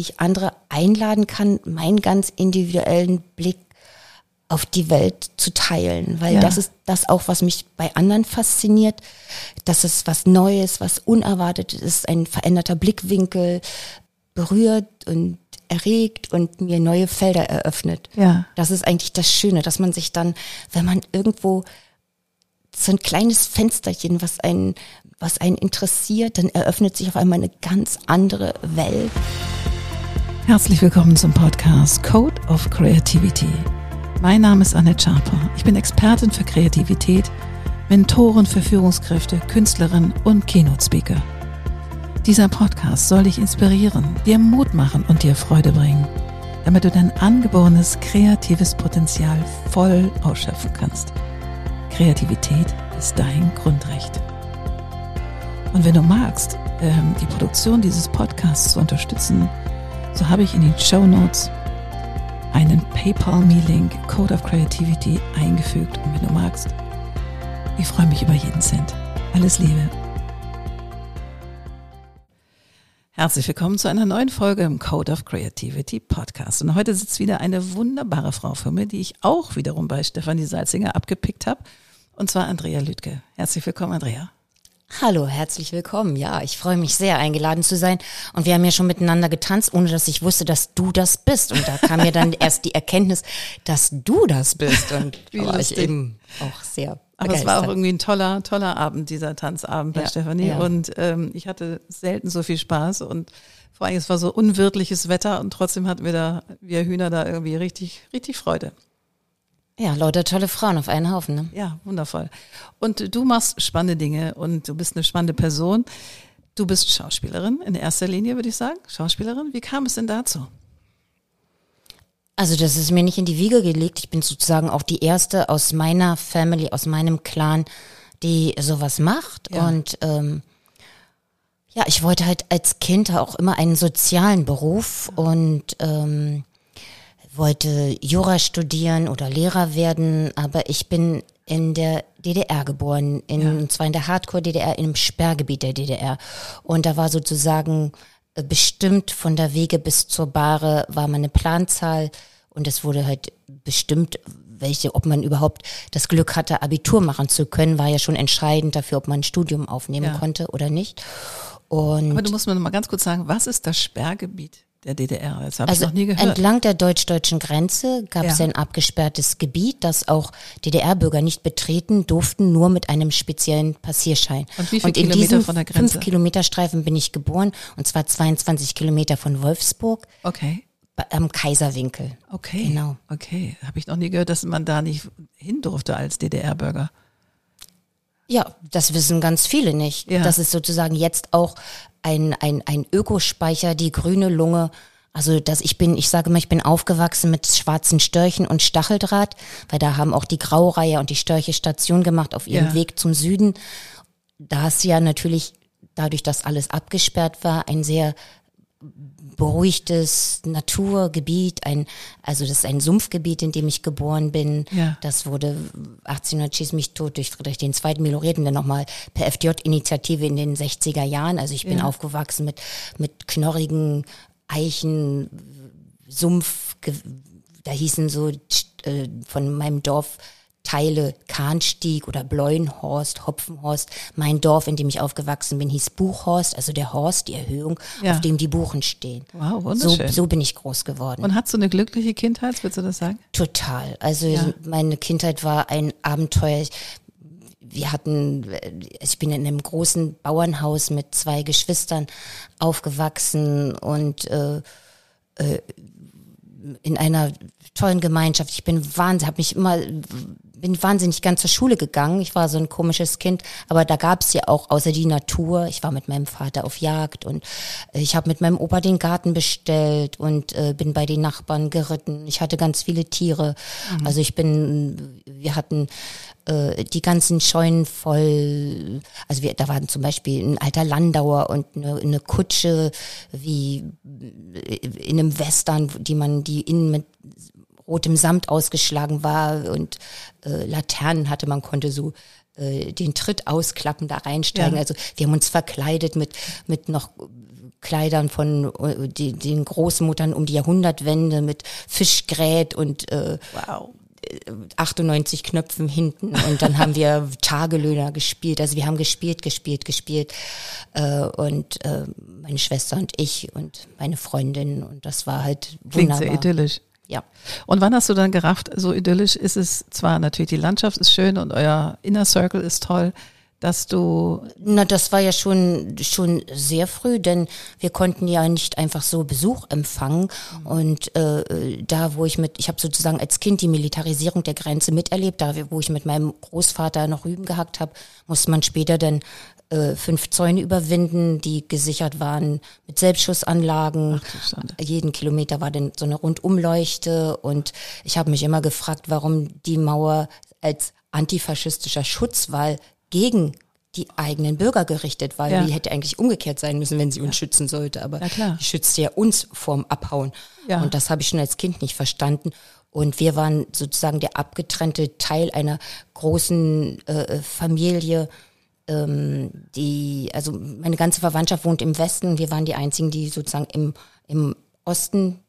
ich andere einladen kann, meinen ganz individuellen Blick auf die Welt zu teilen, weil ja. das ist das auch, was mich bei anderen fasziniert, dass es was Neues, was Unerwartetes ist, ein veränderter Blickwinkel berührt und erregt und mir neue Felder eröffnet. Ja. Das ist eigentlich das Schöne, dass man sich dann, wenn man irgendwo so ein kleines Fensterchen, was einen, was einen interessiert, dann eröffnet sich auf einmal eine ganz andere Welt. Herzlich willkommen zum Podcast Code of Creativity. Mein Name ist Annette Schaper. Ich bin Expertin für Kreativität, Mentorin für Führungskräfte, Künstlerin und Keynote-Speaker. Dieser Podcast soll dich inspirieren, dir Mut machen und dir Freude bringen, damit du dein angeborenes kreatives Potenzial voll ausschöpfen kannst. Kreativität ist dein Grundrecht. Und wenn du magst, ähm, die Produktion dieses Podcasts zu unterstützen, so habe ich in den Show Notes einen PayPal-Me-Link Code of Creativity eingefügt. Und wenn du magst, ich freue mich über jeden Cent. Alles Liebe. Herzlich willkommen zu einer neuen Folge im Code of Creativity Podcast. Und heute sitzt wieder eine wunderbare Frau für mir, die ich auch wiederum bei Stefanie Salzinger abgepickt habe. Und zwar Andrea Lüdke. Herzlich willkommen, Andrea. Hallo, herzlich willkommen. Ja, ich freue mich sehr, eingeladen zu sein. Und wir haben ja schon miteinander getanzt, ohne dass ich wusste, dass du das bist. Und da kam mir dann erst die Erkenntnis, dass du das bist. Und Wie war ich eben auch sehr aber es war auch irgendwie ein toller, toller Abend, dieser Tanzabend bei ja, Stefanie. Ja. Und ähm, ich hatte selten so viel Spaß und vor allem es war so unwirtliches Wetter und trotzdem hatten wir da, wir Hühner da irgendwie richtig, richtig Freude. Ja, lauter tolle Frauen auf einen Haufen. Ne? Ja, wundervoll. Und du machst spannende Dinge und du bist eine spannende Person. Du bist Schauspielerin in erster Linie, würde ich sagen. Schauspielerin. Wie kam es denn dazu? Also das ist mir nicht in die Wiege gelegt. Ich bin sozusagen auch die erste aus meiner Family, aus meinem Clan, die sowas macht. Ja. Und ähm, ja, ich wollte halt als Kind auch immer einen sozialen Beruf und ähm, wollte Jura studieren oder Lehrer werden, aber ich bin in der DDR geboren, in, ja. und zwar in der Hardcore-DDR, im Sperrgebiet der DDR. Und da war sozusagen äh, bestimmt von der Wege bis zur Bahre war meine Planzahl und es wurde halt bestimmt, welche, ob man überhaupt das Glück hatte, Abitur machen zu können, war ja schon entscheidend dafür, ob man ein Studium aufnehmen ja. konnte oder nicht. Und Aber du musst mir noch mal ganz kurz sagen, was ist das Sperrgebiet? Der DDR. Das habe also ich noch nie gehört. Entlang der deutsch-deutschen Grenze gab es ja. ein abgesperrtes Gebiet, das auch DDR-Bürger nicht betreten durften, nur mit einem speziellen Passierschein. Und wie viele Kilometer von der Grenze? Fünf Kilometer Streifen bin ich geboren, und zwar 22 Kilometer von Wolfsburg. Okay. Am Kaiserwinkel. Okay. Genau. Okay. Habe ich noch nie gehört, dass man da nicht hin durfte als DDR-Bürger. Ja, das wissen ganz viele nicht. Ja. Das ist sozusagen jetzt auch ein, ein, ein Ökospeicher, die grüne Lunge. Also, dass ich bin, ich sage mal, ich bin aufgewachsen mit schwarzen Störchen und Stacheldraht, weil da haben auch die Graureihe und die Störche Station gemacht auf ihrem ja. Weg zum Süden. Da ist ja natürlich, dadurch, dass alles abgesperrt war, ein sehr beruhigtes Naturgebiet, ein, also das ist ein Sumpfgebiet, in dem ich geboren bin. Ja. Das wurde 1800 schieß mich tot durch Friedrich den Zweiten Melorierten, dann nochmal per FJ-Initiative in den 60er Jahren. Also ich bin ja. aufgewachsen mit, mit knorrigen Eichen, Sumpf, da hießen so äh, von meinem Dorf Teile Kahnstieg oder Bleuenhorst, Hopfenhorst. Mein Dorf, in dem ich aufgewachsen bin, hieß Buchhorst, also der Horst, die Erhöhung, ja. auf dem die Buchen stehen. Wow, wunderschön. So, so bin ich groß geworden. Und hast du eine glückliche Kindheit, würdest du das sagen? Total. Also ja. meine Kindheit war ein Abenteuer. Wir hatten, ich bin in einem großen Bauernhaus mit zwei Geschwistern aufgewachsen und äh, äh, in einer tollen Gemeinschaft. Ich bin wahnsinnig, habe mich immer bin wahnsinnig gern zur Schule gegangen. Ich war so ein komisches Kind, aber da gab es ja auch außer die Natur. Ich war mit meinem Vater auf Jagd und äh, ich habe mit meinem Opa den Garten bestellt und äh, bin bei den Nachbarn geritten. Ich hatte ganz viele Tiere. Mhm. Also ich bin, wir hatten äh, die ganzen Scheunen voll. Also wir, da waren zum Beispiel ein alter Landauer und eine, eine Kutsche wie in einem Western, die man die innen mit rotem Samt ausgeschlagen war und äh, Laternen hatte. Man konnte so äh, den Tritt ausklappen, da reinsteigen. Ja. Also wir haben uns verkleidet mit, mit noch Kleidern von äh, die, den Großmuttern um die Jahrhundertwende mit Fischgrät und äh, wow. 98 Knöpfen hinten und dann haben wir Tagelöhner gespielt. Also wir haben gespielt, gespielt, gespielt äh, und äh, meine Schwester und ich und meine Freundin und das war halt wunderbar. Klingt sehr idyllisch. Ja. Und wann hast du dann gerafft, so idyllisch ist es zwar natürlich, die Landschaft ist schön und euer Inner Circle ist toll, dass du. Na, das war ja schon, schon sehr früh, denn wir konnten ja nicht einfach so Besuch empfangen. Und äh, da, wo ich mit, ich habe sozusagen als Kind die Militarisierung der Grenze miterlebt, da wo ich mit meinem Großvater noch Rüben gehackt habe, musste man später dann äh, fünf Zäune überwinden, die gesichert waren mit Selbstschussanlagen. Ach, Jeden Kilometer war dann so eine Rundumleuchte. Und ich habe mich immer gefragt, warum die Mauer als antifaschistischer Schutzwall gegen die eigenen Bürger gerichtet, weil ja. die hätte eigentlich umgekehrt sein müssen, wenn sie uns ja. schützen sollte. Aber die schützt ja uns vorm Abhauen. Ja. Und das habe ich schon als Kind nicht verstanden. Und wir waren sozusagen der abgetrennte Teil einer großen äh, Familie, ähm, die, also meine ganze Verwandtschaft wohnt im Westen. Wir waren die einzigen, die sozusagen im, im Osten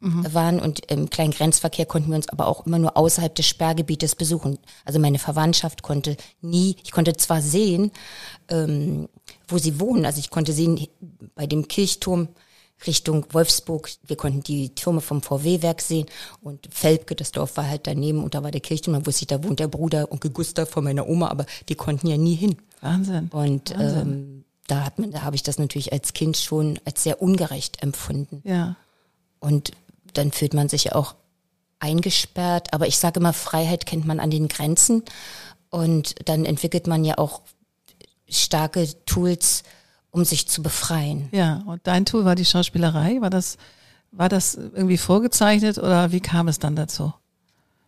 mhm. waren und im kleinen Grenzverkehr konnten wir uns aber auch immer nur außerhalb des Sperrgebietes besuchen. Also meine Verwandtschaft konnte nie, ich konnte zwar sehen, ähm, wo sie wohnen, also ich konnte sehen bei dem Kirchturm Richtung Wolfsburg, wir konnten die Türme vom VW-Werk sehen und Felbke, das Dorf war halt daneben und da war der Kirchturm, da wusste ich, da wohnt der Bruder Onkel Gustav von meiner Oma, aber die konnten ja nie hin. Wahnsinn. Und Wahnsinn. Ähm, da hat man, da habe ich das natürlich als Kind schon als sehr ungerecht empfunden. Ja. Und dann fühlt man sich auch eingesperrt. Aber ich sage immer, Freiheit kennt man an den Grenzen. Und dann entwickelt man ja auch starke Tools, um sich zu befreien. Ja, und dein Tool war die Schauspielerei. War das, war das irgendwie vorgezeichnet oder wie kam es dann dazu?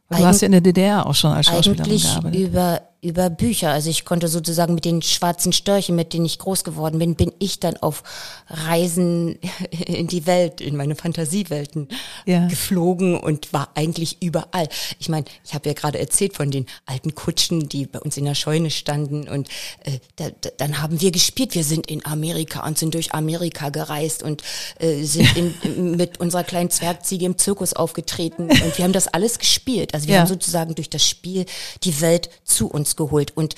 Du Eig hast ja in der DDR auch schon als Schauspielerin gearbeitet. Über, über Bücher. Also ich konnte sozusagen mit den schwarzen Störchen, mit denen ich groß geworden bin, bin ich dann auf Reisen in die Welt, in meine Fantasiewelten ja. geflogen und war eigentlich überall. Ich meine, ich habe ja gerade erzählt von den alten Kutschen, die bei uns in der Scheune standen und äh, da, da, dann haben wir gespielt. Wir sind in Amerika und sind durch Amerika gereist und äh, sind in, mit unserer kleinen Zwergziege im Zirkus aufgetreten und wir haben das alles gespielt. Also wir ja. haben sozusagen durch das Spiel die Welt zu uns geholt. Und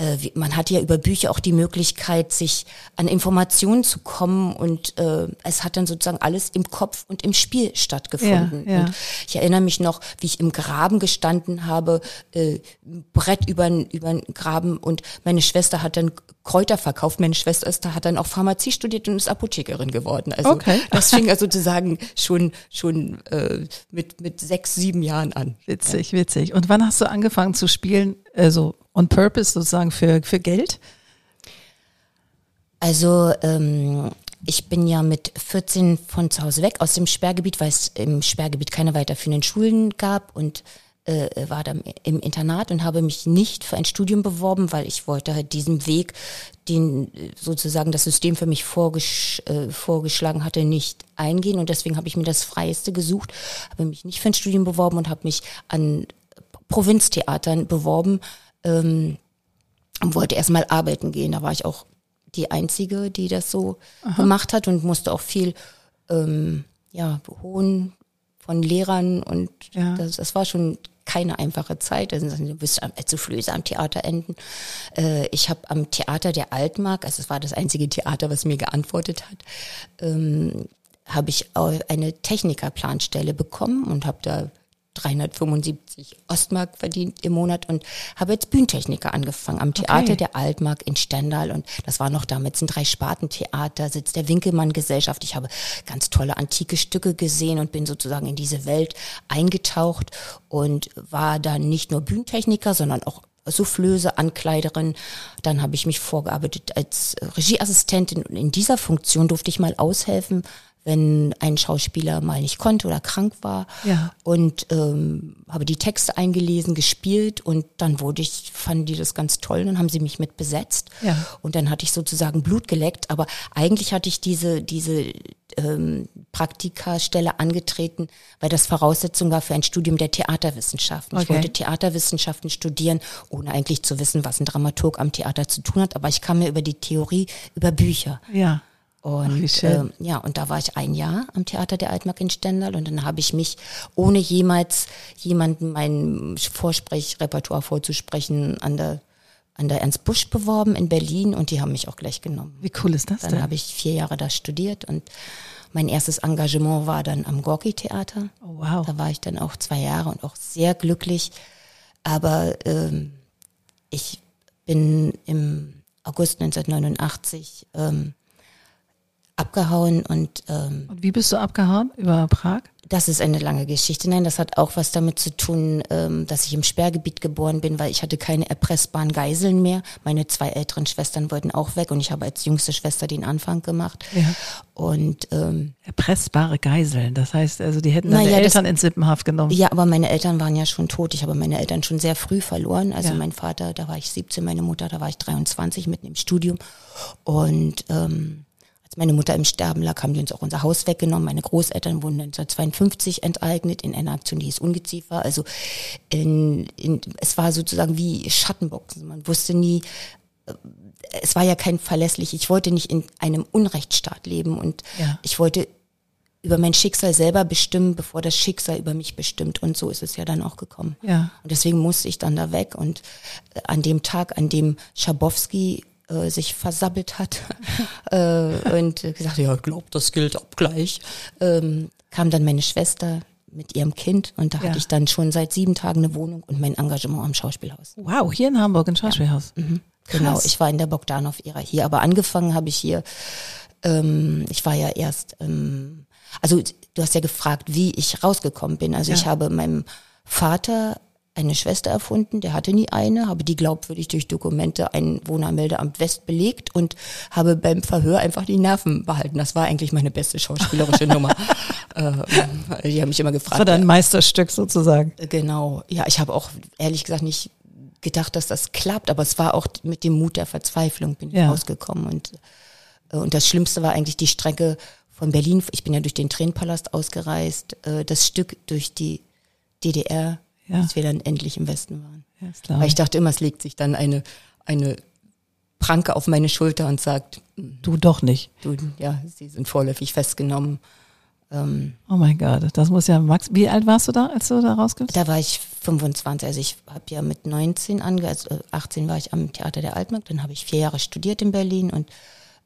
äh, man hatte ja über Bücher auch die Möglichkeit, sich an Informationen zu kommen und äh, es hat dann sozusagen alles im Kopf und im Spiel stattgefunden. Ja, ja. Und ich erinnere mich noch, wie ich im Graben gestanden habe, äh, Brett über über Graben und meine Schwester hat dann Kräuter verkauft. Meine Schwester ist, hat dann auch Pharmazie studiert und ist Apothekerin geworden. Also okay. das fing ja sozusagen schon schon äh, mit mit sechs sieben Jahren an. Witzig, ja. witzig. Und wann hast du angefangen zu spielen? Also on purpose sozusagen für, für Geld? Also ähm, ich bin ja mit 14 von zu Hause weg aus dem Sperrgebiet, weil es im Sperrgebiet keine weiterführenden Schulen gab und äh, war dann im Internat und habe mich nicht für ein Studium beworben, weil ich wollte halt diesen Weg, den sozusagen das System für mich vorgesch äh, vorgeschlagen hatte, nicht eingehen und deswegen habe ich mir das Freieste gesucht, habe mich nicht für ein Studium beworben und habe mich an Provinztheatern beworben, ähm, und wollte erstmal arbeiten gehen. Da war ich auch die Einzige, die das so Aha. gemacht hat und musste auch viel ähm, ja, hohen von Lehrern und ja. das, das war schon keine einfache Zeit. Also, du wirst zu Flöße am Theater enden. Äh, ich habe am Theater der Altmark, also es war das einzige Theater, was mir geantwortet hat, ähm, habe ich eine Technikerplanstelle bekommen und habe da 375 Ostmark verdient im Monat und habe jetzt Bühnentechniker angefangen am Theater okay. der Altmark in Stendal und das war noch damals ein Drei-Sparten-Theater, sitzt der Winkelmann-Gesellschaft. Ich habe ganz tolle antike Stücke gesehen und bin sozusagen in diese Welt eingetaucht und war dann nicht nur Bühnentechniker, sondern auch Soufflöse, Ankleiderin. Dann habe ich mich vorgearbeitet als Regieassistentin und in dieser Funktion durfte ich mal aushelfen wenn ein Schauspieler mal nicht konnte oder krank war. Ja. Und ähm, habe die Texte eingelesen, gespielt und dann wurde ich, fanden die das ganz toll, dann haben sie mich mit besetzt. Ja. Und dann hatte ich sozusagen Blut geleckt, aber eigentlich hatte ich diese, diese ähm, Praktikastelle angetreten, weil das Voraussetzung war für ein Studium der Theaterwissenschaften. Okay. Ich wollte Theaterwissenschaften studieren, ohne eigentlich zu wissen, was ein Dramaturg am Theater zu tun hat, aber ich kam mir über die Theorie, über Bücher. Ja Und Ach, äh, ja, und da war ich ein Jahr am Theater der Altmark in Stendal und dann habe ich mich, ohne jemals jemanden mein Vorsprechrepertoire vorzusprechen, an der an der Ernst Busch beworben in Berlin und die haben mich auch gleich genommen. Wie cool ist das Dann denn? habe ich vier Jahre da studiert und mein erstes Engagement war dann am Gorki-Theater. Oh, wow. Da war ich dann auch zwei Jahre und auch sehr glücklich. Aber ähm, ich bin im August 1989 ähm, abgehauen und ähm, Und wie bist du abgehauen? Über Prag? das ist eine lange Geschichte. Nein, das hat auch was damit zu tun, ähm, dass ich im Sperrgebiet geboren bin, weil ich hatte keine erpressbaren Geiseln mehr. Meine zwei älteren Schwestern wollten auch weg und ich habe als jüngste Schwester den Anfang gemacht. Ja. Und ähm, Erpressbare Geiseln. Das heißt, also die hätten deine das- Eltern in Sippenhaft genommen. ja, aber meine Eltern waren ja schon tot. Ich habe meine Eltern schon sehr früh verloren. Also Ja. mein Vater, da war ich 17, meine Mutter, da war ich 23, mitten im Studium. Und ähm, als meine Mutter im Sterben lag, haben die uns auch unser Haus weggenommen. Meine Großeltern wurden 1952 enteignet in einer Aktion, die hieß Ungeziefer. Also in, in, es war sozusagen wie Schattenboxen. Man wusste nie, äh, es war ja kein verlässlich. Ich wollte nicht in einem Unrechtsstaat leben und Ja. ich wollte über mein Schicksal selber bestimmen, bevor das Schicksal über mich bestimmt. Und so ist es ja dann auch gekommen. Ja. Und deswegen musste ich dann da weg. Und an dem Tag, an dem Schabowski äh, sich versabbelt hat äh, und gesagt, ja, glaub, das gilt ab gleich, ähm, kam dann meine Schwester mit ihrem Kind und da Ja. hatte ich dann schon seit sieben Tagen eine Wohnung und mein Engagement am Schauspielhaus. Wow, hier in Hamburg, im Schauspielhaus. Genau, Krass. ich war in der Bogdanov-Ära hier, aber angefangen habe ich hier, ähm, ich war ja erst, ähm, also du hast ja gefragt, wie ich rausgekommen bin. Also Ja. ich habe meinem Vater eine Schwester erfunden, der hatte nie eine, habe die glaubwürdig durch Dokumente ein Wohnermeldeamt West belegt und habe beim Verhör einfach die Nerven behalten. Das war eigentlich meine beste schauspielerische Nummer. Äh, die haben mich immer gefragt. Das war dein Meisterstück sozusagen. Genau, ja, ich habe auch ehrlich gesagt nicht gedacht, dass das klappt, aber es war auch mit dem Mut der Verzweiflung bin ich Ja. rausgekommen und äh, und das Schlimmste war eigentlich die Strecke von Berlin. Ich bin ja durch den Tränenpalast ausgereist, äh, das Stück durch die DDR, Ja. bis wir dann endlich im Westen waren. Ja. Weil ich dachte immer, es legt sich dann eine eine Pranke auf meine Schulter und sagt, Du doch nicht. du, ja, sie sind vorläufig festgenommen. Ähm, Oh mein Gott, das muss ja Max. Wie alt warst du da, als du da rauskommst? Da war ich 25, also ich habe ja mit 19 ange, also 18 war ich am Theater der Altmark, dann habe ich vier Jahre studiert in Berlin und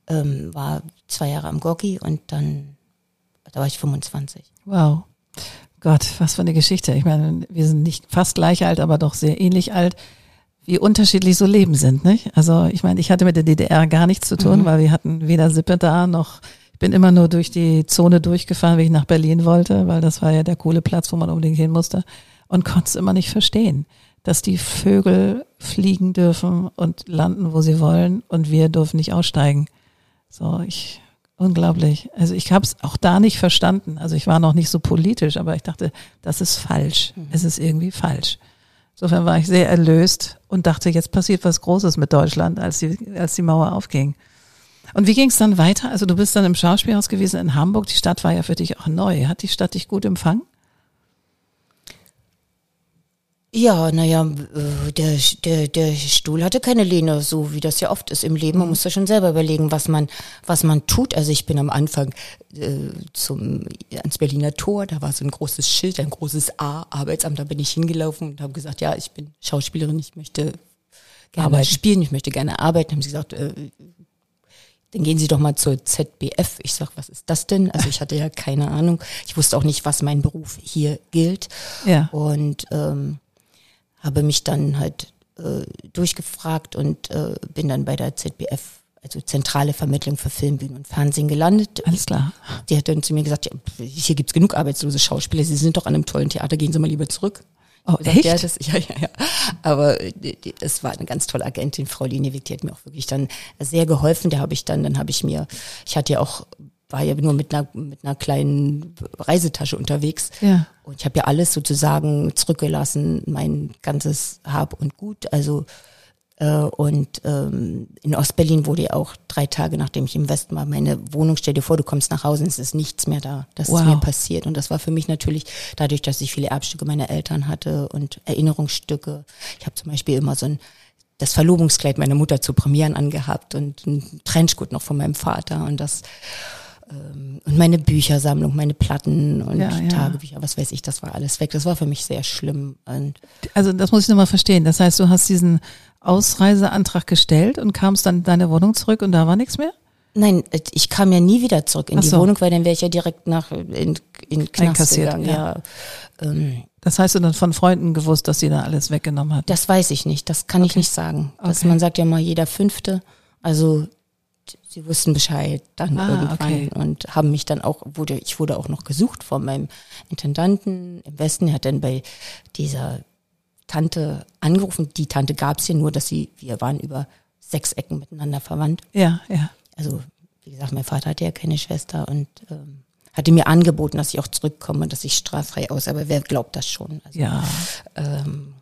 ähm, war zwei Jahre am Gorki und dann, da war ich 25. Wow. Gott, was für eine Geschichte. Ich meine, wir sind nicht fast gleich alt, aber doch sehr ähnlich alt, wie unterschiedlich so Leben sind, nicht? Also ich meine, ich hatte mit der DDR gar nichts zu tun, weil wir hatten weder Sippe da noch, ich bin immer nur durch die Zone durchgefahren, wenn ich nach Berlin wollte, weil das war ja der coole Platz, wo man unbedingt hin musste und konnte es immer nicht verstehen, dass die Vögel fliegen dürfen und landen, wo sie wollen und wir dürfen nicht aussteigen. So, ich unglaublich. Also ich habe es auch da nicht verstanden. Also ich war noch nicht so politisch, aber ich dachte, das ist falsch. Es ist irgendwie falsch. Insofern war ich sehr erlöst und dachte, jetzt passiert was Großes mit Deutschland, als die, als die Mauer aufging. Und wie ging es dann weiter? Also du bist dann im Schauspielhaus gewesen in Hamburg. Die Stadt war ja für dich auch neu. Hat die Stadt dich gut empfangen? Ja, naja, der, der, der Stuhl hatte keine Lehne, so wie das ja oft ist im Leben. Man muss ja schon selber überlegen, was man, was man tut. Also ich bin am Anfang äh, zum ans Berliner Tor, da war so ein großes Schild, ein großes A, Arbeitsamt, da bin ich hingelaufen und habe gesagt, ja, ich bin Schauspielerin, ich möchte gerne Arbeiten. spielen, ich möchte gerne arbeiten. Haben sie gesagt, äh, dann gehen Sie doch mal zur ZBF. Ich sag, was ist das denn? Also ich hatte ja keine Ahnung. Ich wusste auch nicht, was mein Beruf hier gilt Ja. und ähm, habe mich dann halt äh, durchgefragt und äh, bin dann bei der ZBF, also Zentrale Vermittlung für Film, Bühne und Fernsehen gelandet. Alles klar. Die hat dann zu mir gesagt, ja, hier gibt's genug arbeitslose Schauspieler, Sie sind doch an einem tollen Theater, gehen Sie mal lieber zurück. Oh, gesagt, echt? Ja, das, ja, ja, ja. Aber äh, das war eine ganz tolle Agentin, Frau Linewick, die hat mir auch wirklich dann sehr geholfen. Da habe ich dann, dann habe ich mir, ich hatte ja auch, war ja nur mit einer, mit einer kleinen Reisetasche unterwegs. Ja. Und ich habe ja alles sozusagen zurückgelassen, mein ganzes Hab und Gut. Also äh, und ähm, in Ostberlin wurde ja auch drei Tage, nachdem ich im Westen war, meine Wohnung, stell dir vor, du kommst nach Hause und es ist nichts mehr da. Das Wow. ist mir passiert. Und das war für mich natürlich, dadurch, dass ich viele Erbstücke meiner Eltern hatte und Erinnerungsstücke. Ich habe zum Beispiel immer so ein das Verlobungskleid meiner Mutter zu Premieren angehabt und ein Trenchcoat noch von meinem Vater und das ähm, und meine Büchersammlung, meine Platten und ja, ja. Tagebücher, was weiß ich, das war alles weg. Das war für mich sehr schlimm. Und also das muss ich nochmal verstehen. Das heißt, du hast diesen Ausreiseantrag gestellt und kamst dann in deine Wohnung zurück und da war nichts mehr? Nein, ich kam ja nie wieder zurück in so. die Wohnung, weil dann wäre ich ja direkt nach in, in Knast gegangen. Ja. ja. Ähm, das heißt, du dann von Freunden gewusst, dass sie da alles weggenommen hat? Das weiß ich nicht. Das kann okay. ich nicht sagen. Das, okay. Man sagt ja mal jeder Fünfte. Also sie wussten Bescheid dann ah, irgendwann okay. und haben mich dann auch, wurde, ich wurde auch noch gesucht von meinem Intendanten im Westen. Er hat dann bei dieser Tante angerufen. Die Tante gab es ja nur, dass sie, wir waren über sechs Ecken miteinander verwandt. Ja, ja. Also, wie gesagt, mein Vater hatte ja keine Schwester und ähm, hatte mir angeboten, dass ich auch zurückkomme, dass ich straffrei aus, aber wer glaubt das schon? Also, ja. Ähm,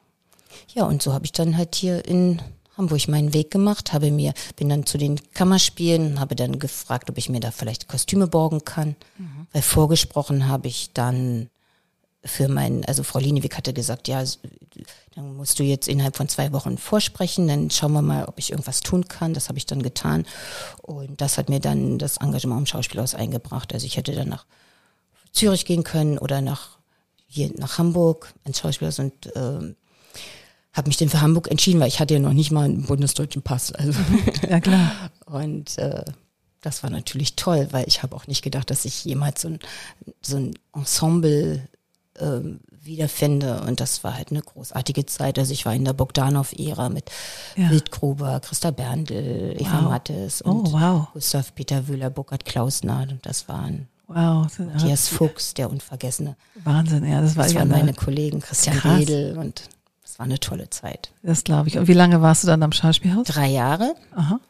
ja, und so habe ich dann halt hier in Hamburg meinen Weg gemacht, habe mir, bin dann zu den Kammerspielen, habe dann gefragt, ob ich mir da vielleicht Kostüme borgen kann. Mhm. Weil vorgesprochen habe ich dann für meinen, also Frau Linewick hatte gesagt, ja, dann musst du jetzt innerhalb von zwei Wochen vorsprechen, dann schauen wir mal, ob ich irgendwas tun kann. Das habe ich dann getan. Und das hat mir dann das Engagement im Schauspielhaus eingebracht. Also ich hätte dann nach Zürich gehen können oder nach hier nach Hamburg ins Schauspielhaus und ähm, habe mich dann für Hamburg entschieden, weil ich hatte ja noch nicht mal einen bundesdeutschen Pass. Also. Ja klar. Und äh, das war natürlich toll, weil ich habe auch nicht gedacht, dass ich jemals so ein, so ein Ensemble ähm, wiederfinde. Und das war halt eine großartige Zeit. Also ich war in der Bogdanov-Ära mit ja. Wildgruber, Christa Berndl, Eva wow. Mattes und oh, wow. Gustav Peter Wöhler, Burkhard Klausner. Und das waren Wow. Matthias Fuchs, der Unvergessene. Wahnsinn, ja, das war Das waren meine Kollegen, Christian krass. Redl und das war eine tolle Zeit. Das glaube ich. Und wie lange warst du dann am Schauspielhaus? Drei Jahre. Aha.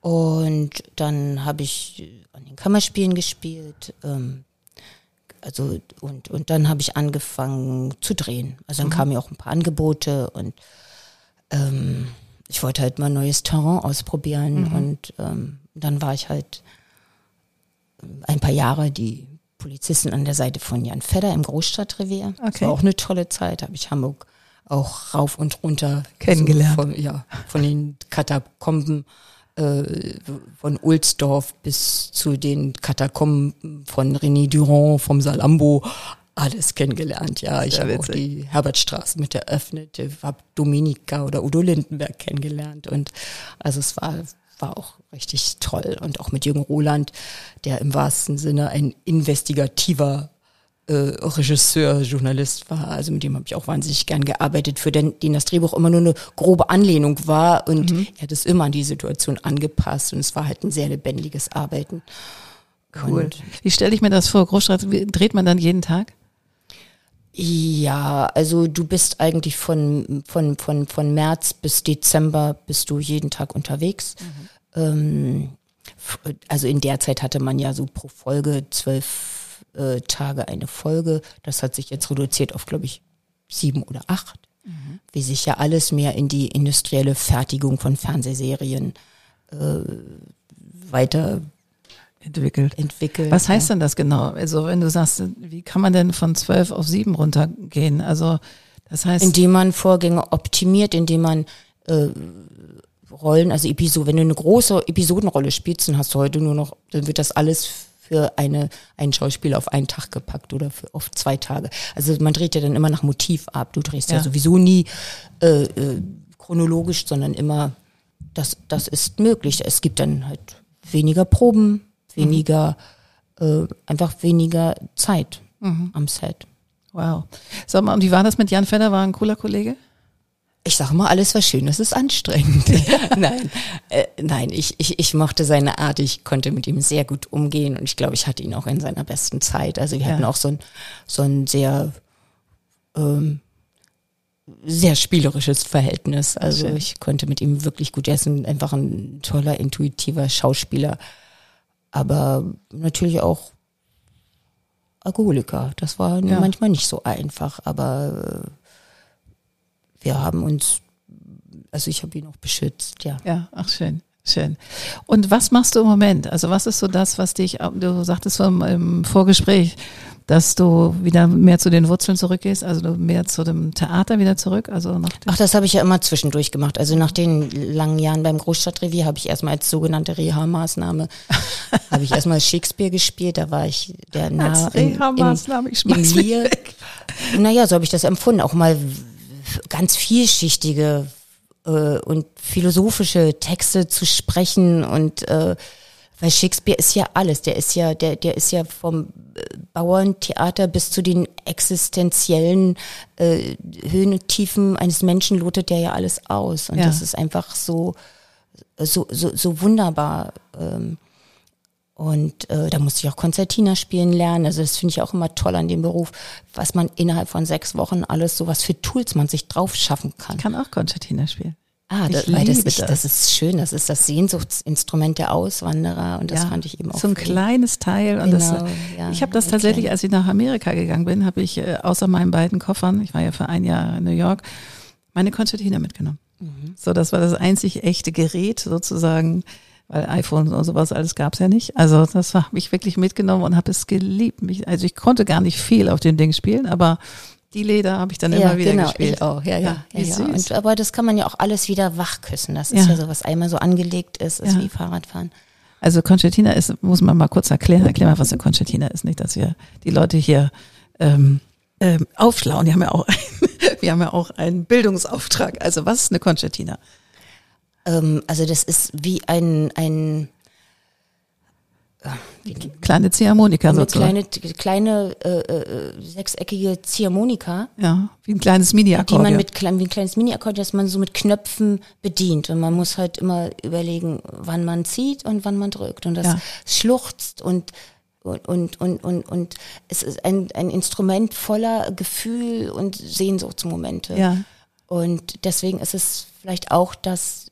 Und dann habe ich an den Kammerspielen gespielt. Ähm, also und und dann habe ich angefangen zu drehen. Also dann mhm. kamen ja auch ein paar Angebote und ähm, ich wollte halt mal neues Terrain ausprobieren mhm. und ähm, dann war ich halt ein paar Jahre die Polizistin an der Seite von Jan Fedder im Großstadtrevier. Okay. Das war auch eine tolle Zeit, habe ich Hamburg auch rauf und runter kennengelernt. So von, ja, von den Katakomben äh, von Ulsdorf bis zu den Katakomben von René Durand vom Salambo alles kennengelernt. Ja, ich habe auch die Herbertstraße mit eröffnet, habe Dominika oder Udo Lindenberg kennengelernt und also es war war auch richtig toll und auch mit Jürgen Roland, der im wahrsten Sinne ein investigativer äh, Regisseur, Journalist war. Also mit dem habe ich auch wahnsinnig gern gearbeitet, für den, den das Drehbuch immer nur eine grobe Anlehnung war und mhm. er hat es immer an die Situation angepasst und es war halt ein sehr lebendiges Arbeiten. Cool. Und Wie stelle ich mir das vor? Großstraße, dreht man dann jeden Tag? Ja, also du bist eigentlich von, von, von, von März bis Dezember bist du jeden Tag unterwegs. Mhm. Ähm, also in der Zeit hatte man ja so pro Folge zwölf äh, Tage eine Folge. Das hat sich jetzt reduziert auf, glaube ich, sieben oder acht. Mhm. Wie sich ja alles mehr in die industrielle Fertigung von Fernsehserien äh, weiter entwickelt. entwickelt. Was heißt denn das genau? Also wenn du sagst, wie kann man denn von zwölf auf sieben runtergehen? Also das heißt. Indem man Vorgänge optimiert, indem man äh, Rollen, also Episode, wenn du eine große Episodenrolle spielst, dann hast du heute nur noch, dann wird das alles für eine, einen Schauspieler auf einen Tag gepackt oder für auf zwei Tage. Also man dreht ja dann immer nach Motiv ab. Du drehst ja, ja sowieso nie äh, äh, chronologisch, sondern immer, das, das ist möglich. Es gibt dann halt weniger Proben, weniger, mhm. äh, einfach weniger Zeit mhm. am Set. Wow. Sag mal, und wie war das mit Jan Fedder? War ein cooler Kollege? Ich sage mal, alles was schön ist, ist anstrengend. nein, äh, nein, ich, ich, ich mochte seine Art, ich konnte mit ihm sehr gut umgehen und ich glaube, ich hatte ihn auch in seiner besten Zeit. Also wir ja. hatten auch so ein, so ein sehr, ähm, sehr spielerisches Verhältnis. Also schön. ich konnte mit ihm wirklich gut essen, einfach ein toller, intuitiver Schauspieler, aber natürlich auch Alkoholiker. Das war ja. manchmal nicht so einfach, aber äh, wir haben uns, also ich habe ihn auch beschützt, ja. Ja, ach schön. Schön. Und was machst du im Moment? Also was ist so das, was dich, du sagtest im Vorgespräch, dass du wieder mehr zu den Wurzeln zurückgehst, also mehr zu dem Theater wieder zurück? Also nach Ach, das habe ich ja immer zwischendurch gemacht. Also nach den langen Jahren beim Großstadtrevier habe ich erstmal als sogenannte Reha-Maßnahme, habe ich erstmal Shakespeare gespielt, da war ich der nah als Reha-Maßnahme, ich schmeiß mich weg. Naja, so habe ich das empfunden, auch mal ganz vielschichtige äh, und philosophische Texte zu sprechen und äh, weil Shakespeare ist ja alles, der ist ja, der, der ist ja vom äh, Bauerntheater bis zu den existenziellen äh, Höhen und Tiefen eines Menschen lotet der ja alles aus. Und ja. das ist einfach so, so, so, so wunderbar. Ähm, und äh, da musste ich auch Konzertina spielen lernen. Also das finde ich auch immer toll an dem Beruf, was man innerhalb von sechs Wochen alles, so was für Tools man sich drauf schaffen kann. Ich kann auch Konzertina spielen. Ah, das, weil das, ich, das. das ist schön. Das ist das Sehnsuchtsinstrument der Auswanderer und das ja, fand ich eben auch. So ein kleines Teil. Und genau, das, ja, ich habe das tatsächlich, als ich nach Amerika gegangen bin, habe ich äh, außer meinen beiden Koffern, ich war ja für ein Jahr in New York, meine Konzertina mitgenommen. Mhm. So, das war das einzig echte Gerät sozusagen, weil iPhone und sowas alles gab's ja nicht. Also das habe ich wirklich mitgenommen und habe es geliebt. Also ich konnte gar nicht viel auf dem Ding spielen, aber die Leder habe ich dann ja, immer wieder genau, gespielt. Ich auch, ja, ja. ja, ja, Und, aber das kann man ja auch alles wieder wachküssen. Das ist ja, so, was einmal so angelegt ist, ist wie Fahrradfahren. Also Concertina ist, muss man mal kurz erklären, erklär mal, was eine Concertina ist, nicht, dass wir die Leute hier ähm, ähm, aufschlauen. Die haben ja auch, ein, wir haben ja auch einen Bildungsauftrag. Also was ist eine Concertina? Ähm, also das ist wie ein, ein kleine Ziehharmonika eine sozusagen. kleine kleine äh, äh, sechseckige Ziehharmonika. Ja, wie ein kleines Mini-Akkordeon. Die man mit wie ein kleines Mini-Akkordeon, das man so mit Knöpfen bedient und man muss halt immer überlegen, wann man zieht und wann man drückt und das ja. schluchzt und und, und, und, und, und es ist ein, ein Instrument voller Gefühl und Sehnsuchtsmomente. Ja. Und deswegen ist es vielleicht auch das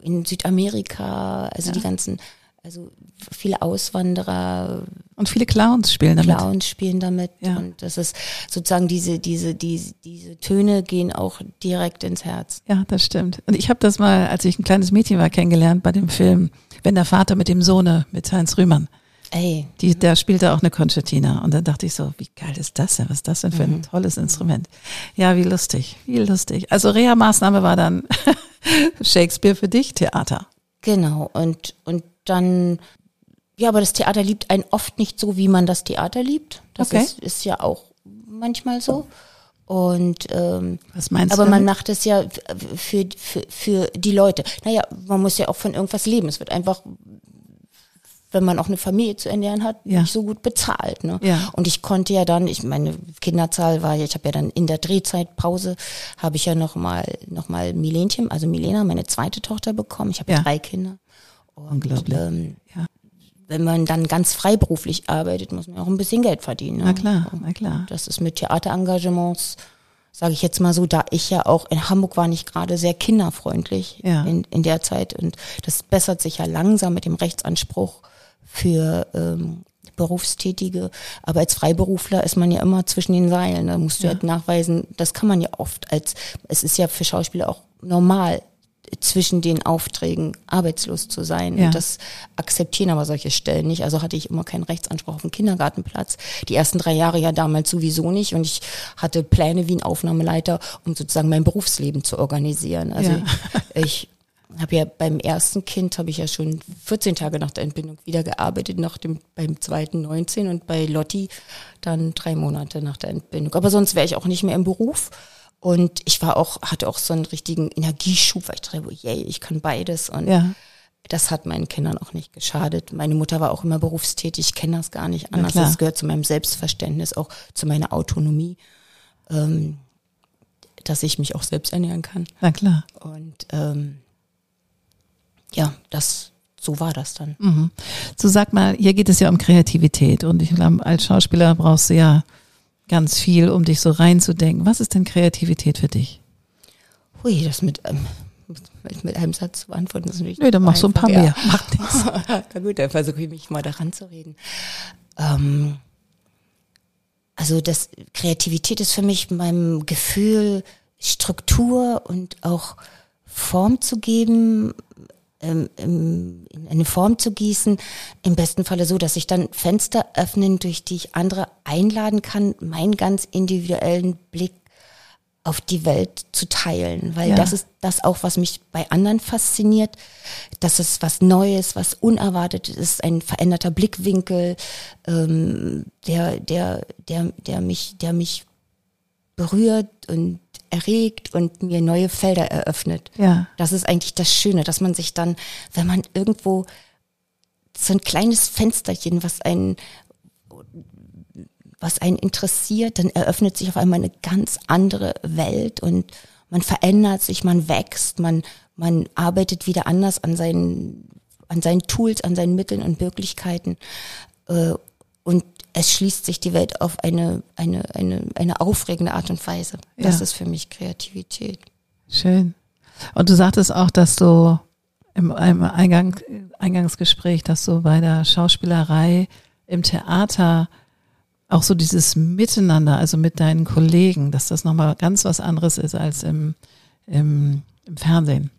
in Südamerika, also ja. die ganzen also viele Auswanderer und viele Clowns spielen damit. Clowns spielen damit ja. und das ist sozusagen diese diese diese diese Töne gehen auch direkt ins Herz. Ja, das stimmt. Und ich habe das mal, als ich ein kleines Mädchen war, kennengelernt bei dem Film Wenn der Vater mit dem Sohne mit Heinz Rühmann. Ey. Die, der spielte auch eine Concertina und dann dachte ich so, wie geil ist das denn? Was ist das denn für ein mhm. tolles Instrument? Ja, wie lustig, wie lustig. Also Reha-Maßnahme war dann Shakespeare für dich, Theater. Genau und und dann, ja, aber das Theater liebt einen oft nicht so, wie man das Theater liebt. Das okay. ist, ist ja auch manchmal so. Und ähm, was meinst aber du? man macht es ja für, für, für die Leute. Naja, man muss ja auch von irgendwas leben. Es wird einfach, wenn man auch eine Familie zu ernähren hat, ja. nicht so gut bezahlt. Ne? Ja. Und ich konnte ja dann, ich meine Kinderzahl war ja, ich habe ja dann in der Drehzeitpause habe ich ja noch mal noch mal Milenchen, also Milena, meine zweite Tochter bekommen. Ich habe ja. drei Kinder. Und, Unglaublich. Ähm, ja. Wenn man dann ganz freiberuflich arbeitet, muss man auch ein bisschen Geld verdienen. Ne? Na klar, na klar. Das ist mit Theaterengagements, sage ich jetzt mal so, da ich ja auch in Hamburg war nicht gerade sehr kinderfreundlich ja. in, in der Zeit und das bessert sich ja langsam mit dem Rechtsanspruch für ähm, Berufstätige. Aber als Freiberufler ist man ja immer zwischen den Seilen. Da musst du ja. halt nachweisen, das kann man ja oft als, es ist ja für Schauspieler auch normal, zwischen den Aufträgen arbeitslos zu sein. Ja. Und das akzeptieren aber solche Stellen nicht. Also hatte ich immer keinen Rechtsanspruch auf einen Kindergartenplatz. Die ersten drei Jahre ja damals sowieso nicht. Und ich hatte Pläne wie ein Aufnahmeleiter, um sozusagen mein Berufsleben zu organisieren. Also ja. ich habe ja beim ersten Kind habe ich ja schon 14 Tage nach der Entbindung wieder gearbeitet, nach dem beim zweiten 19 und bei Lotti dann drei Monate nach der Entbindung. Aber sonst wäre ich auch nicht mehr im Beruf. Und ich war auch, hatte auch so einen richtigen Energieschub, weil ich dachte, yay, ich kann beides. Und ja. das hat meinen Kindern auch nicht geschadet. Meine Mutter war auch immer berufstätig, ich kenne das gar nicht anders. Das gehört zu meinem Selbstverständnis, auch zu meiner Autonomie, ähm, dass ich mich auch selbst ernähren kann. Na klar. Und ähm, ja, das so war das dann. Mhm. So sag mal, hier geht es ja um Kreativität und ich glaube, als Schauspieler brauchst du ja ganz viel, um dich so reinzudenken. Was ist denn Kreativität für dich? Hui, das mit, ähm, mit, mit einem Satz zu beantworten ist natürlich. Nee, dann mach so ein paar ja. mehr. Macht nichts. Na gut, dann versuche ich mich mal daran zu reden. Ähm, also das Kreativität ist für mich meinem Gefühl Struktur und auch Form zu geben, ähm, in eine Form zu gießen. Im besten Falle so, dass ich dann Fenster öffnen, durch die ich andere einladen kann, meinen ganz individuellen Blick auf die Welt zu teilen, weil ja. das ist das auch, was mich bei anderen fasziniert. Das ist was Neues, was Unerwartetes ist, ein veränderter Blickwinkel, ähm, der, der, der, der mich, der mich berührt und erregt und mir neue Felder eröffnet. Ja. Das ist eigentlich das Schöne, dass man sich dann, wenn man irgendwo so ein kleines Fensterchen, was einen, was einen interessiert, dann eröffnet sich auf einmal eine ganz andere Welt und man verändert sich, man wächst, man, man arbeitet wieder anders an seinen, an seinen Tools, an seinen Mitteln und Möglichkeiten. Äh, und es schließt sich die Welt auf eine, eine, eine, eine aufregende Art und Weise. Das ja. ist für mich Kreativität. Schön. Und du sagtest auch, dass du im, im Eingang, Eingangsgespräch, dass du bei der Schauspielerei im Theater auch so dieses Miteinander, also mit deinen Kollegen, dass das nochmal ganz was anderes ist als im, im, im Fernsehen.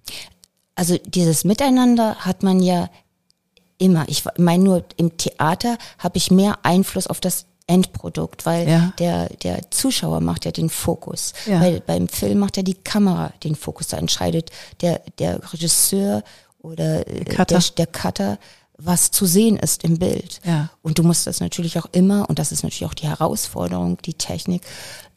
Also dieses Miteinander hat man ja immer. Ich meine nur, im Theater habe ich mehr Einfluss auf das Endprodukt, weil ja. der, der Zuschauer macht ja den Fokus. Ja. Weil beim Film macht ja die Kamera den Fokus. Da entscheidet der, der Regisseur oder Cutter. Der, der Cutter, was zu sehen ist im Bild. Ja. Und du musst das natürlich auch immer, und das ist natürlich auch die Herausforderung, die Technik,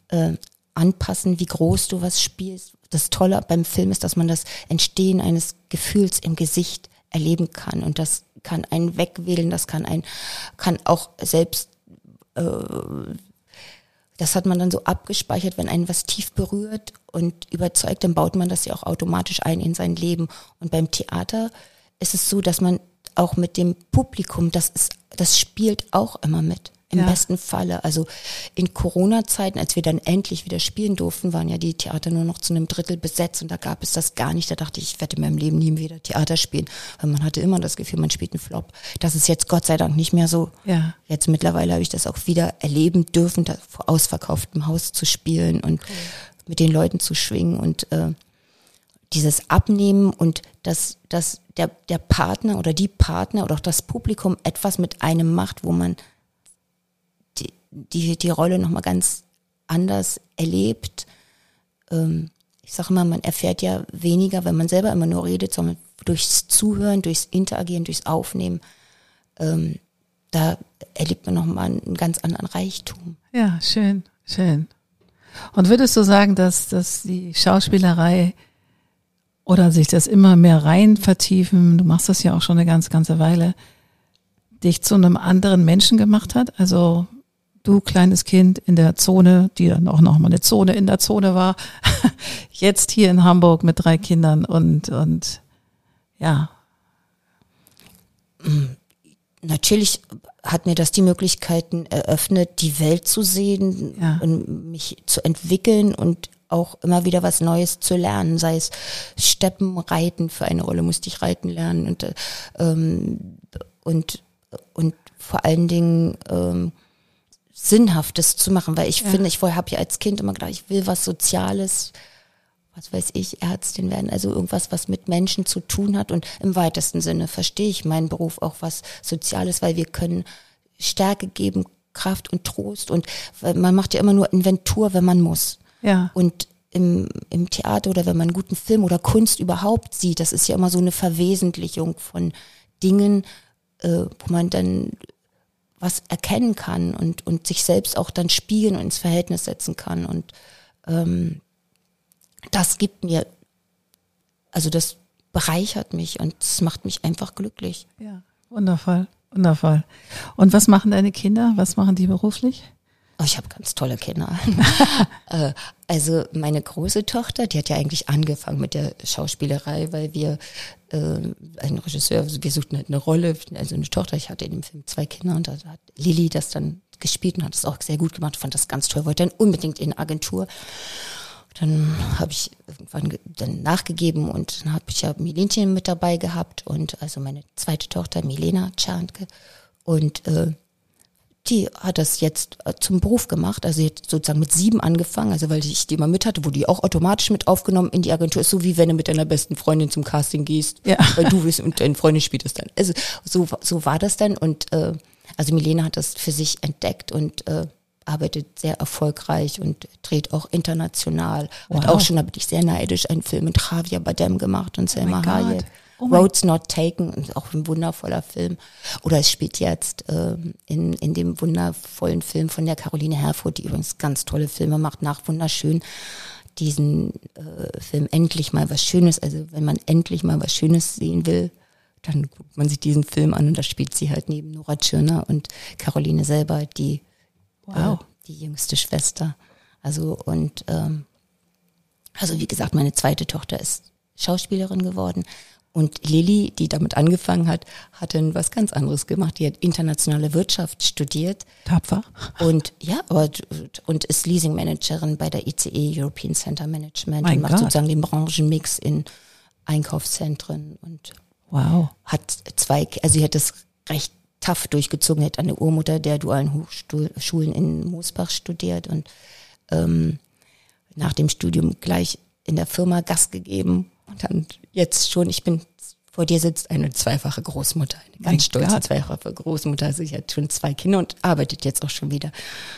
äh, anpassen, wie groß du was spielst. Das Tolle beim Film ist, dass man das Entstehen eines Gefühls im Gesicht erleben kann. Und das kann einen wegwählen, das kann ein, kann auch selbst, äh, das hat man dann so abgespeichert, wenn einen was tief berührt und überzeugt, dann baut man das ja auch automatisch ein in sein Leben. Und beim Theater ist es so, dass man auch mit dem Publikum, das ist, das spielt auch immer mit. Im ja. besten Falle. Also in Corona-Zeiten, als wir dann endlich wieder spielen durften, waren ja die Theater nur noch zu einem Drittel besetzt und da gab es das gar nicht. Da dachte ich, ich werde in meinem Leben nie wieder Theater spielen. Weil man hatte immer das Gefühl, man spielt einen Flop. Das ist jetzt Gott sei Dank nicht mehr so. Ja. Jetzt mittlerweile habe ich das auch wieder erleben dürfen, da vor ausverkauftem Haus zu spielen und cool. mit den Leuten zu schwingen und äh, dieses Abnehmen und dass, dass der, der Partner oder die Partner oder auch das Publikum etwas mit einem macht, wo man die, die, Rolle nochmal ganz anders erlebt. Ähm, ich sage immer, man erfährt ja weniger, wenn man selber immer nur redet, sondern durchs Zuhören, durchs Interagieren, durchs Aufnehmen. Ähm, da erlebt man nochmal einen ganz anderen Reichtum. Ja, schön, schön. Und würdest du sagen, dass, dass die Schauspielerei oder sich das immer mehr rein vertiefen, du machst das ja auch schon eine ganz, ganze Weile, dich zu einem anderen Menschen gemacht hat? Also du kleines Kind in der Zone, die dann auch noch mal eine Zone in der Zone war, jetzt hier in Hamburg mit drei Kindern und, und ja. Natürlich hat mir das die Möglichkeiten eröffnet, die Welt zu sehen ja. und mich zu entwickeln und auch immer wieder was Neues zu lernen, sei es Steppenreiten, für eine Rolle musste ich reiten lernen und, ähm, und, und vor allen Dingen ähm, Sinnhaftes zu machen, weil ich ja. finde, ich habe ja als Kind immer gedacht, ich will was Soziales, was weiß ich, Ärztin werden, also irgendwas, was mit Menschen zu tun hat und im weitesten Sinne verstehe ich meinen Beruf auch was Soziales, weil wir können Stärke geben, Kraft und Trost und man macht ja immer nur Inventur, wenn man muss. Ja. Und im, im Theater oder wenn man einen guten Film oder Kunst überhaupt sieht, das ist ja immer so eine Verwesentlichung von Dingen, äh, wo man dann was erkennen kann und, und sich selbst auch dann spiegeln und ins Verhältnis setzen kann. Und ähm, das gibt mir, also das bereichert mich und es macht mich einfach glücklich. Ja, wundervoll, wundervoll. Und was machen deine Kinder? Was machen die beruflich? Oh, ich habe ganz tolle Kinder. Äh, also meine große Tochter, die hat ja eigentlich angefangen mit der Schauspielerei, weil wir äh, ein Regisseur, also wir suchten halt eine Rolle, also eine Tochter. Ich hatte in dem Film zwei Kinder und da hat Lilly das dann gespielt und hat es auch sehr gut gemacht, fand das ganz toll, wollte dann unbedingt in Agentur. Dann habe ich irgendwann dann nachgegeben und dann habe ich ja Milenchen mit dabei gehabt und also meine zweite Tochter Milena Czarnke und äh, die hat das jetzt äh, zum Beruf gemacht. Also hat sozusagen mit sieben angefangen, also weil ich die immer mit hatte, wurde die auch automatisch mit aufgenommen in die Agentur. Ist so wie wenn du mit deiner besten Freundin zum Casting gehst, ja. weil du bist und deine Freundin spielt es dann. Also so, so war das dann und äh, also Milena hat das für sich entdeckt und äh, arbeitet sehr erfolgreich und dreht auch international. Wow. Hat auch schon, da bin ich sehr neidisch, einen Film mit Javier Badem gemacht und oh Selma oh Hayek. Oh Roads Not Taken, auch ein wundervoller Film. Oder es spielt jetzt ähm, in, in dem wundervollen Film von der Caroline Herfurth, die übrigens ganz tolle Filme macht, nach Wunderschön diesen äh, Film endlich mal was Schönes. Also wenn man endlich mal was Schönes sehen will, dann guckt man sich diesen Film an und da spielt sie halt neben Nora Tschirner und Caroline selber, die, wow. äh, die jüngste Schwester. Also und ähm, also wie gesagt, meine zweite Tochter ist Schauspielerin geworden und Lilly, die damit angefangen hat, hat dann was ganz anderes gemacht. Die hat internationale Wirtschaft studiert. Tapfer. Und ja, aber, und ist Leasingmanagerin bei der ICE European Center Management mein und macht Gott. sozusagen den Branchenmix in Einkaufszentren und wow. hat zwei, also sie hat das recht tough durchgezogen, hat eine Urmutter der dualen Hochschulen in Moosbach studiert und ähm, nach dem Studium gleich in der Firma Gas gegeben und dann jetzt schon, ich bin, vor dir sitzt eine zweifache Großmutter, eine ganz stolze Gott. zweifache Großmutter. Also sie hat schon zwei Kinder und arbeitet jetzt auch schon wieder.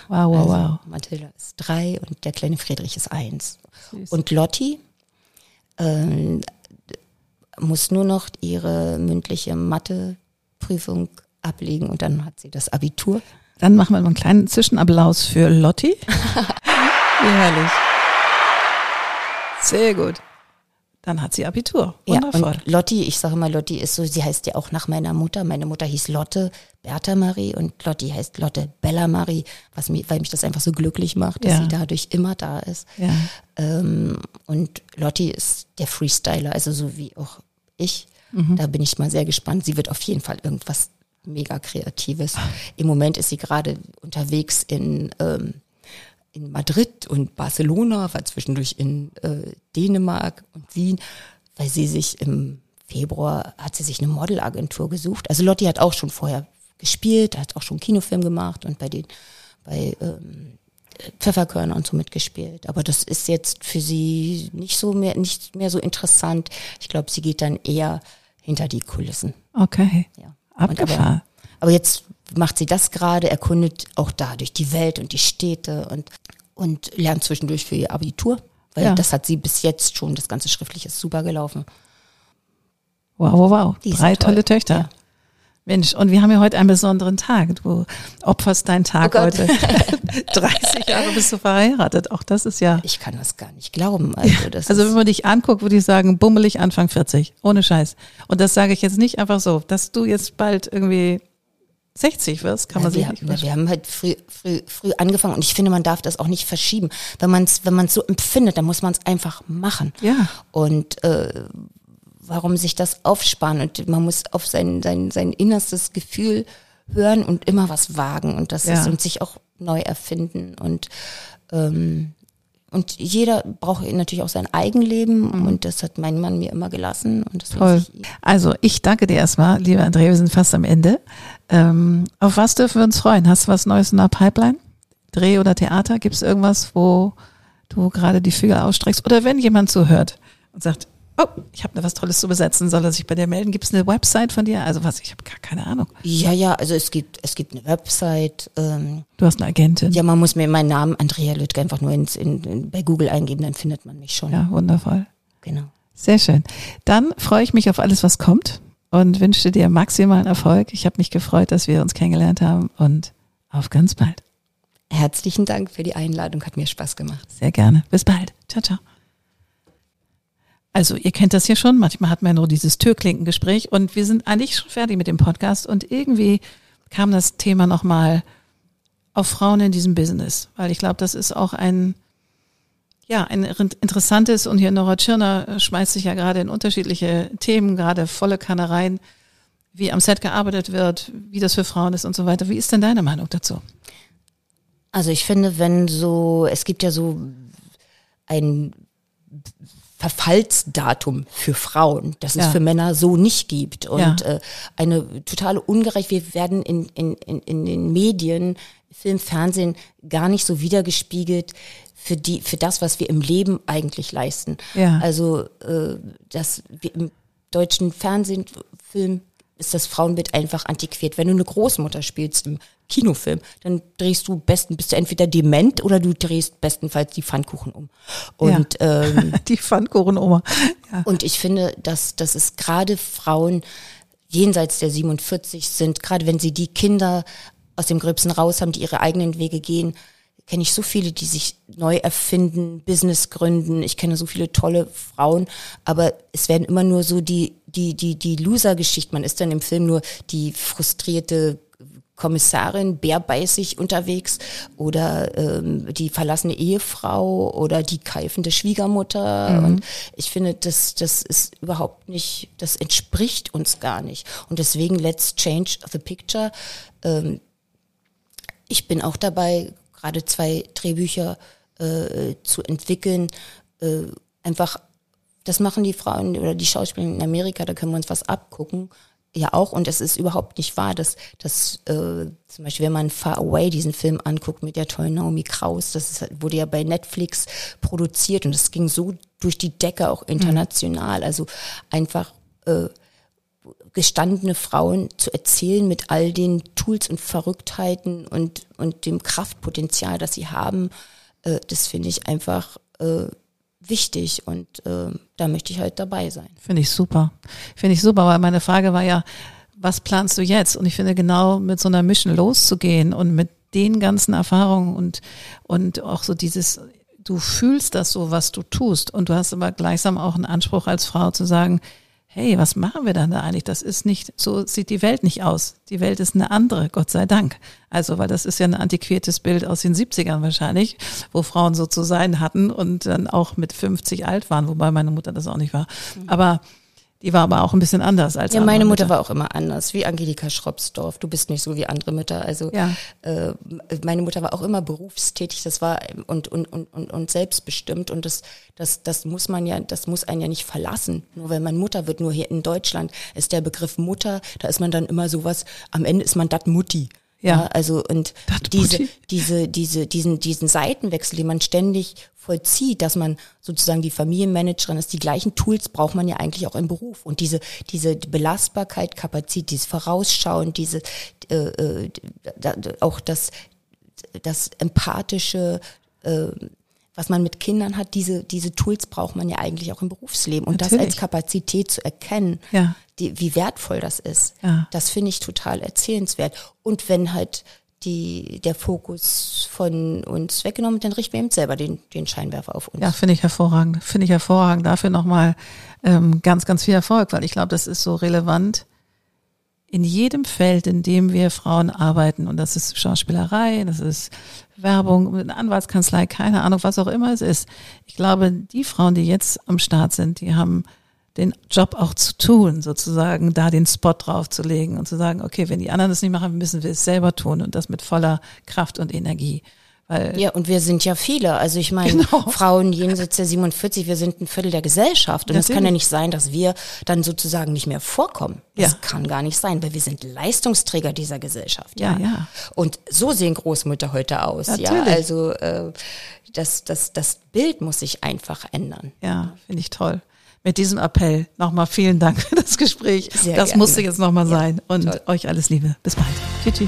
Wow, wow, also, wow. Mathilda ist drei und der kleine Friedrich ist eins. Süß. Und Lotti äh, muss nur noch ihre mündliche Matheprüfung ablegen und dann hat sie das Abitur. Dann machen wir mal einen kleinen Zwischenapplaus für Lotti. Wie herrlich. Sehr gut. Dann hat sie Abitur. Wundervoll. Ja, Lotti, ich sage mal, Lotti ist so, sie heißt ja auch nach meiner Mutter. Meine Mutter hieß Lotte Bertha Marie und Lotti heißt Lotte Bella Marie, was mich, weil mich das einfach so glücklich macht, dass ja. sie dadurch immer da ist. Ja. Ähm, und Lotti ist der Freestyler, also so wie auch ich. Mhm. Da bin ich mal sehr gespannt. Sie wird auf jeden Fall irgendwas mega Kreatives. Im Moment ist sie gerade unterwegs in ähm, in Madrid und Barcelona, war zwischendurch in äh, Dänemark und Wien, weil sie sich im Februar hat sie sich eine Modelagentur gesucht. Also Lotti hat auch schon vorher gespielt, hat auch schon Kinofilm gemacht und bei den bei ähm, Pfefferkörner und so mitgespielt. Aber das ist jetzt für sie nicht so mehr nicht mehr so interessant. Ich glaube, sie geht dann eher hinter die Kulissen. Okay. Ja. Abgefahren. Aber, aber jetzt macht sie das gerade, erkundet auch dadurch die Welt und die Städte und, und lernt zwischendurch für ihr Abitur, weil ja. das hat sie bis jetzt schon, das ganze Schriftliche ist super gelaufen. Wow, wow, wow. Drei toll. tolle Töchter. Ja. Mensch, und wir haben ja heute einen besonderen Tag. Du opferst deinen Tag oh heute. 30 Jahre bist du verheiratet. Auch das ist ja. Ich kann das gar nicht glauben. Also, das also wenn man dich anguckt, würde ich sagen, bummelig Anfang 40. Ohne Scheiß. Und das sage ich jetzt nicht einfach so, dass du jetzt bald irgendwie 60 wirst, kann man ja, sich wir, nicht Wir haben halt früh, früh, früh angefangen und ich finde, man darf das auch nicht verschieben. Wenn man es wenn man's so empfindet, dann muss man es einfach machen. Ja. Und äh, warum sich das aufsparen? Und man muss auf sein, sein, sein innerstes Gefühl hören und immer was wagen und das ja. ist und sich auch neu erfinden und ähm, und jeder braucht natürlich auch sein Eigenleben mhm. und das hat mein Mann mir immer gelassen. Und das Toll. Ich also ich danke dir erstmal, lieber Andrea, wir sind fast am Ende. Ähm, auf was dürfen wir uns freuen? Hast du was Neues in der Pipeline? Dreh oder Theater? Gibt es irgendwas, wo du gerade die Fühler ausstreckst? Oder wenn jemand zuhört und sagt, oh, ich habe da was Tolles zu besetzen, soll er sich bei dir melden? Gibt es eine Website von dir? Also was, ich habe gar keine Ahnung. Ja, ja, also es gibt, es gibt eine Website. Ähm, du hast eine Agentin. Ja, man muss mir meinen Namen Andrea Lüttke einfach nur ins, in, in, bei Google eingeben, dann findet man mich schon. Ja, wundervoll. Genau. Sehr schön. Dann freue ich mich auf alles, was kommt und wünsche dir maximalen Erfolg. Ich habe mich gefreut, dass wir uns kennengelernt haben und auf ganz bald. Herzlichen Dank für die Einladung, hat mir Spaß gemacht. Sehr gerne. Bis bald. Ciao, ciao. Also ihr kennt das ja schon, manchmal hat man nur dieses Türklinkengespräch und wir sind eigentlich schon fertig mit dem Podcast und irgendwie kam das Thema nochmal auf Frauen in diesem Business, weil ich glaube, das ist auch ein, ja, ein interessantes und hier Nora Tschirner schmeißt sich ja gerade in unterschiedliche Themen, gerade volle Kanne rein, wie am Set gearbeitet wird, wie das für Frauen ist und so weiter. Wie ist denn deine Meinung dazu? Also ich finde, wenn so, es gibt ja so ein Verfallsdatum für Frauen, das es für Männer so nicht gibt. Und ja. äh, eine totale Ungerecht, wir werden in, in, in, in den Medien, Film, Fernsehen gar nicht so wiedergespiegelt für die, für das, was wir im Leben eigentlich leisten. Ja. Also äh, dass wir im deutschen Fernsehen, Film ist das Frauenbild einfach antiquiert. Wenn du eine Großmutter spielst im Kinofilm, dann drehst du besten, bist du entweder dement oder du drehst bestenfalls die Pfannkuchen um. Und ja. ähm, die Pfannkuchen um. Ja. Und ich finde, dass, dass es gerade Frauen jenseits der 47 sind, gerade wenn sie die Kinder aus dem Gröbsten raus haben, die ihre eigenen Wege gehen, kenne ich so viele, die sich neu erfinden, Business gründen. Ich kenne so viele tolle Frauen, aber es werden immer nur so die die die die Loser-Geschichte. Man ist dann im Film nur die frustrierte Kommissarin bärbeißig unterwegs oder ähm, die verlassene Ehefrau oder die keifende Schwiegermutter. Mhm. Und ich finde, das, das ist überhaupt nicht, das entspricht uns gar nicht. Und deswegen, let's change the picture. Ähm, ich bin auch dabei, gerade zwei Drehbücher äh, zu entwickeln. Äh, einfach, das machen die Frauen oder die Schauspieler in Amerika, da können wir uns was abgucken. Ja auch, und es ist überhaupt nicht wahr, dass, dass äh, zum Beispiel, wenn man Far Away diesen Film anguckt mit der tollen Naomi Kraus, das ist, wurde ja bei Netflix produziert und es ging so durch die Decke auch international. Mhm. Also einfach äh, gestandene Frauen zu erzählen mit all den Tools und Verrücktheiten und, und dem Kraftpotenzial, das sie haben, äh, das finde ich einfach äh, wichtig und äh, da möchte ich halt dabei sein. Finde ich super. Finde ich super, weil meine Frage war ja, was planst du jetzt? Und ich finde genau mit so einer Mission loszugehen und mit den ganzen Erfahrungen und, und auch so dieses, du fühlst das so, was du tust und du hast aber gleichsam auch einen Anspruch als Frau zu sagen, hey, was machen wir dann da eigentlich? Das ist nicht, so sieht die Welt nicht aus. Die Welt ist eine andere, Gott sei Dank. Also, weil das ist ja ein antiquiertes Bild aus den 70ern wahrscheinlich, wo Frauen so zu sein hatten und dann auch mit 50 alt waren, wobei meine Mutter das auch nicht war. Mhm. Aber die war aber auch ein bisschen anders als Ja, meine Mutter Mütter. war auch immer anders, wie Angelika Schropsdorf. Du bist nicht so wie andere Mütter. Also ja. äh, meine Mutter war auch immer berufstätig, das war und, und, und, und, und selbstbestimmt. Und das, das, das muss man ja, das muss einen ja nicht verlassen. Nur wenn man Mutter wird, nur hier in Deutschland ist der Begriff Mutter, da ist man dann immer sowas, am Ende ist man dat Mutti. Ja, also und diese, diese, diese, diesen, diesen Seitenwechsel, den man ständig vollzieht, dass man sozusagen die Familienmanagerin ist, die gleichen Tools braucht man ja eigentlich auch im Beruf. Und diese, diese Belastbarkeit, Kapazität, dieses Vorausschauen, diese, äh, äh, auch das, das empathische, äh, was man mit Kindern hat, diese, diese Tools braucht man ja eigentlich auch im Berufsleben. Und Natürlich. das als Kapazität zu erkennen, ja. die, wie wertvoll das ist, ja. das finde ich total erzählenswert. Und wenn halt die, der Fokus von uns weggenommen, dann richten wir eben selber den, den Scheinwerfer auf uns. Ja, finde ich hervorragend. Finde ich hervorragend. Dafür nochmal ähm, ganz, ganz viel Erfolg, weil ich glaube, das ist so relevant in jedem Feld, in dem wir Frauen arbeiten, und das ist Schauspielerei, das ist Werbung, eine Anwaltskanzlei, keine Ahnung, was auch immer es ist. Ich glaube, die Frauen, die jetzt am Start sind, die haben den Job auch zu tun, sozusagen da den Spot draufzulegen und zu sagen, okay, wenn die anderen das nicht machen, müssen wir es selber tun und das mit voller Kraft und Energie. Weil ja, und wir sind ja viele. Also ich meine, genau. Frauen jenseits der 47, wir sind ein Viertel der Gesellschaft. Und es kann ja nicht sein, dass wir dann sozusagen nicht mehr vorkommen. Das ja. kann gar nicht sein, weil wir sind Leistungsträger dieser Gesellschaft. Ja, ja. ja. Und so sehen Großmütter heute aus. Natürlich. Ja, also äh, das, das, das Bild muss sich einfach ändern. Ja, finde ich toll mit diesem Appell nochmal vielen Dank für das Gespräch. Sehr das gerne. musste jetzt nochmal ja, sein. Und toll. euch alles Liebe. Bis bald. Tschüss.